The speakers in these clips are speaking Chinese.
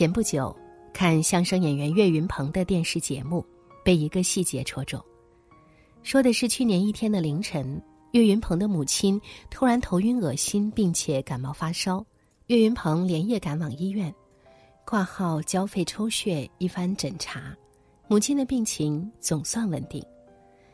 前不久，看相声演员岳云鹏的电视节目，被一个细节戳中。说的是去年一天的凌晨，岳云鹏的母亲突然头晕恶心，并且感冒发烧。岳云鹏连夜赶往医院，挂号交费抽血，一番诊查，母亲的病情总算稳定。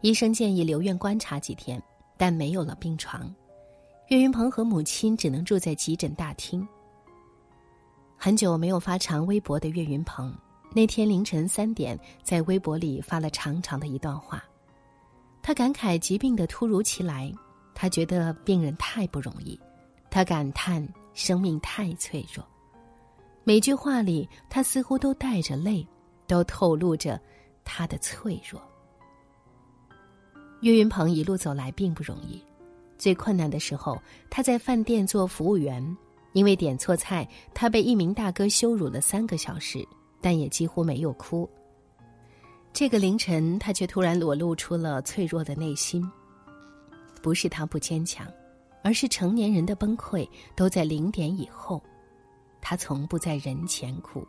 医生建议留院观察几天，但没有了病床。岳云鹏和母亲只能住在急诊大厅。很久没有发长微博的岳云鹏，那天凌晨三点在微博里发了长长的一段话。他感慨疾病的突如其来，他觉得病人太不容易，他感叹生命太脆弱。每句话里，他似乎都带着泪，都透露着他的脆弱。岳云鹏一路走来并不容易，最困难的时候，他在饭店做服务员。因为点错菜，他被一名大哥羞辱了三个小时，但也几乎没有哭。这个凌晨，他却突然裸露出了脆弱的内心。不是他不坚强，而是成年人的崩溃都在零点以后。他从不在人前哭，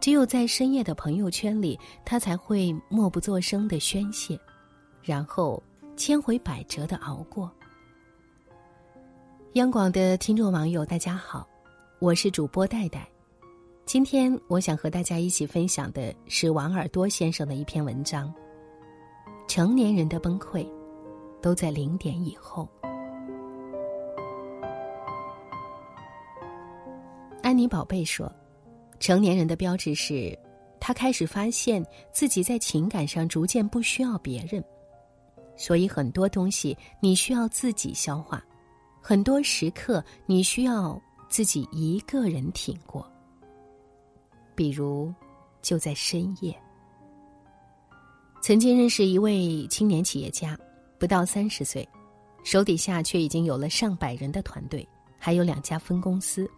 只有在深夜的朋友圈里，他才会默不作声的宣泄，然后千回百折的熬过。央广的听众网友，大家好，我是主播戴戴。今天我想和大家一起分享的是王尔多先生的一篇文章。成年人的崩溃，都在零点以后。安妮宝贝说，成年人的标志是，他开始发现自己在情感上逐渐不需要别人，所以很多东西你需要自己消化。很多时刻，你需要自己一个人挺过。比如，就在深夜。曾经认识一位青年企业家，不到三十岁，手底下却已经有了上百人的团队，还有两家分公司。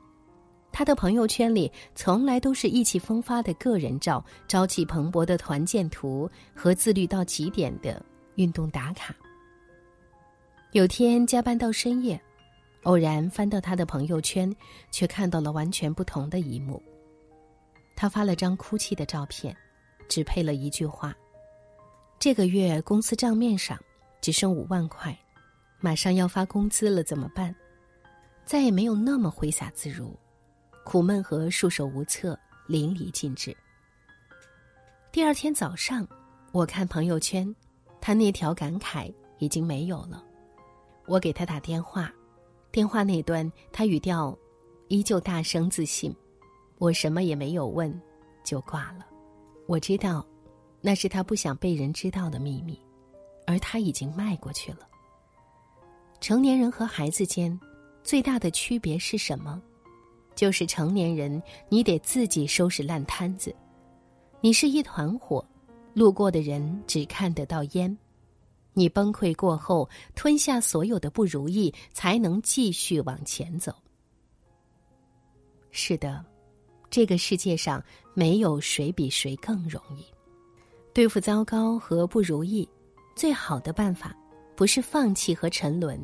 他的朋友圈里从来都是意气风发的个人照、朝气蓬勃的团建图和自律到极点的运动打卡。有天加班到深夜。偶然翻到他的朋友圈，却看到了完全不同的一幕。他发了张哭泣的照片，只配了一句话：“这个月公司账面上只剩五万块，马上要发工资了，怎么办？”再也没有那么挥洒自如，苦闷和束手无策淋漓尽致。第二天早上，我看朋友圈，他那条感慨已经没有了。我给他打电话。电话那端，他语调依旧大声自信。我什么也没有问，就挂了。我知道，那是他不想被人知道的秘密，而他已经迈过去了。成年人和孩子间最大的区别是什么？就是成年人，你得自己收拾烂摊子。你是一团火，路过的人只看得到烟。你崩溃过后，吞下所有的不如意，才能继续往前走。是的，这个世界上没有谁比谁更容易。对付糟糕和不如意，最好的办法不是放弃和沉沦，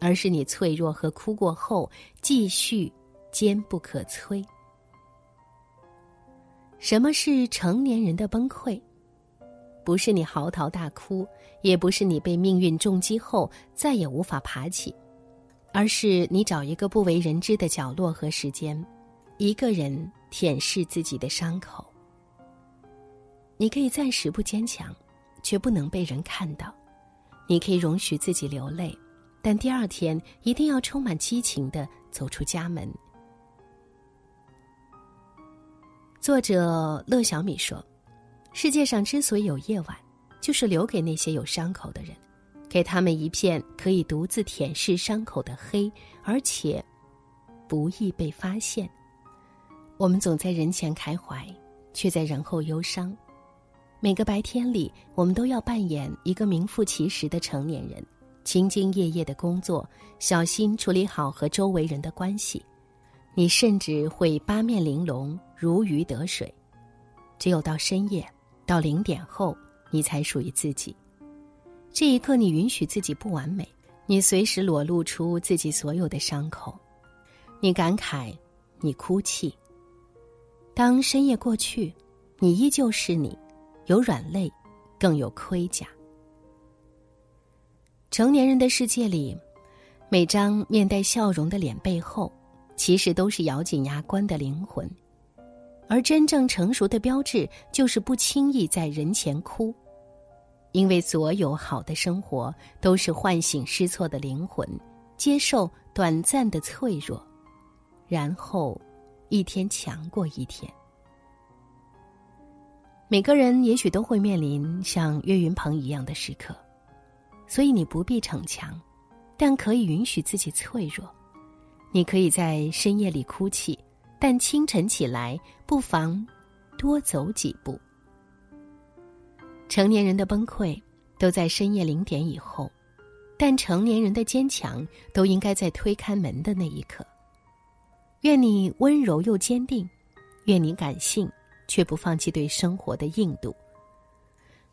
而是你脆弱和哭过后，继续坚不可摧。什么是成年人的崩溃？不是你嚎啕大哭，也不是你被命运重击后再也无法爬起，而是你找一个不为人知的角落和时间，一个人舔舐自己的伤口。你可以暂时不坚强，却不能被人看到；你可以容许自己流泪，但第二天一定要充满激情的走出家门。作者乐小米说。世界上之所以有夜晚，就是留给那些有伤口的人，给他们一片可以独自舔舐伤口的黑，而且不易被发现。我们总在人前开怀，却在人后忧伤。每个白天里，我们都要扮演一个名副其实的成年人，兢兢业业的工作，小心处理好和周围人的关系。你甚至会八面玲珑，如鱼得水。只有到深夜。到零点后，你才属于自己。这一刻，你允许自己不完美，你随时裸露出自己所有的伤口，你感慨，你哭泣。当深夜过去，你依旧是你，有软肋，更有盔甲。成年人的世界里，每张面带笑容的脸背后，其实都是咬紧牙关的灵魂。而真正成熟的标志，就是不轻易在人前哭，因为所有好的生活都是唤醒失措的灵魂，接受短暂的脆弱，然后一天强过一天。每个人也许都会面临像岳云鹏一样的时刻，所以你不必逞强，但可以允许自己脆弱。你可以在深夜里哭泣。但清晨起来，不妨多走几步。成年人的崩溃都在深夜零点以后，但成年人的坚强都应该在推开门的那一刻。愿你温柔又坚定，愿你感性却不放弃对生活的硬度。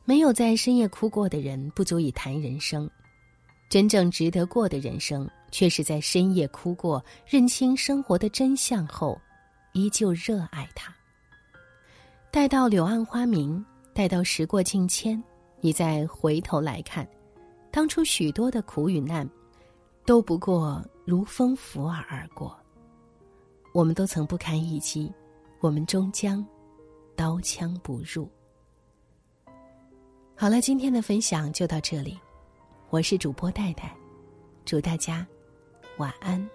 没有在深夜哭过的人，不足以谈人生。真正值得过的人生，却是在深夜哭过、认清生活的真相后。依旧热爱他。待到柳暗花明，待到时过境迁，你再回头来看，当初许多的苦与难，都不过如风拂耳而过。我们都曾不堪一击，我们终将刀枪不入。好了，今天的分享就到这里，我是主播戴戴，祝大家晚安。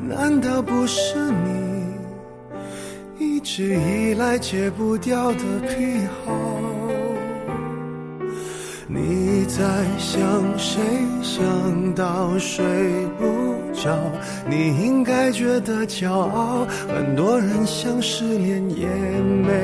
难道不是你一直以来戒不掉的癖好？你在想谁？想到睡不着？你应该觉得骄傲。很多人想失恋也没，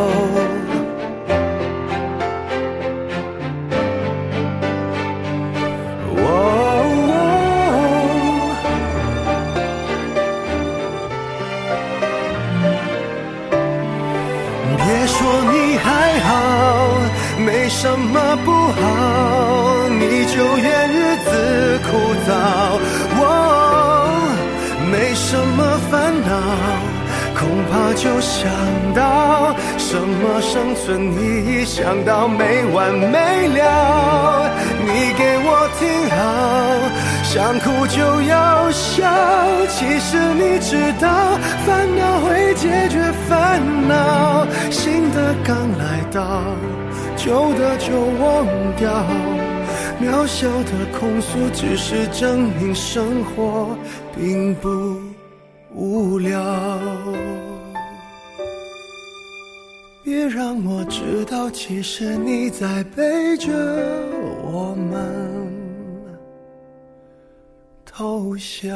什么不好，你就怨日子枯燥。我没什么烦恼。恐怕就想到什么生存意义，想到没完没了。你给我听好，想哭就要笑。其实你知道，烦恼会解决烦恼。新的刚来到，旧的就忘掉。渺小的控诉，只是证明生活并不。无聊，别让我知道，其实你在背着我们偷笑。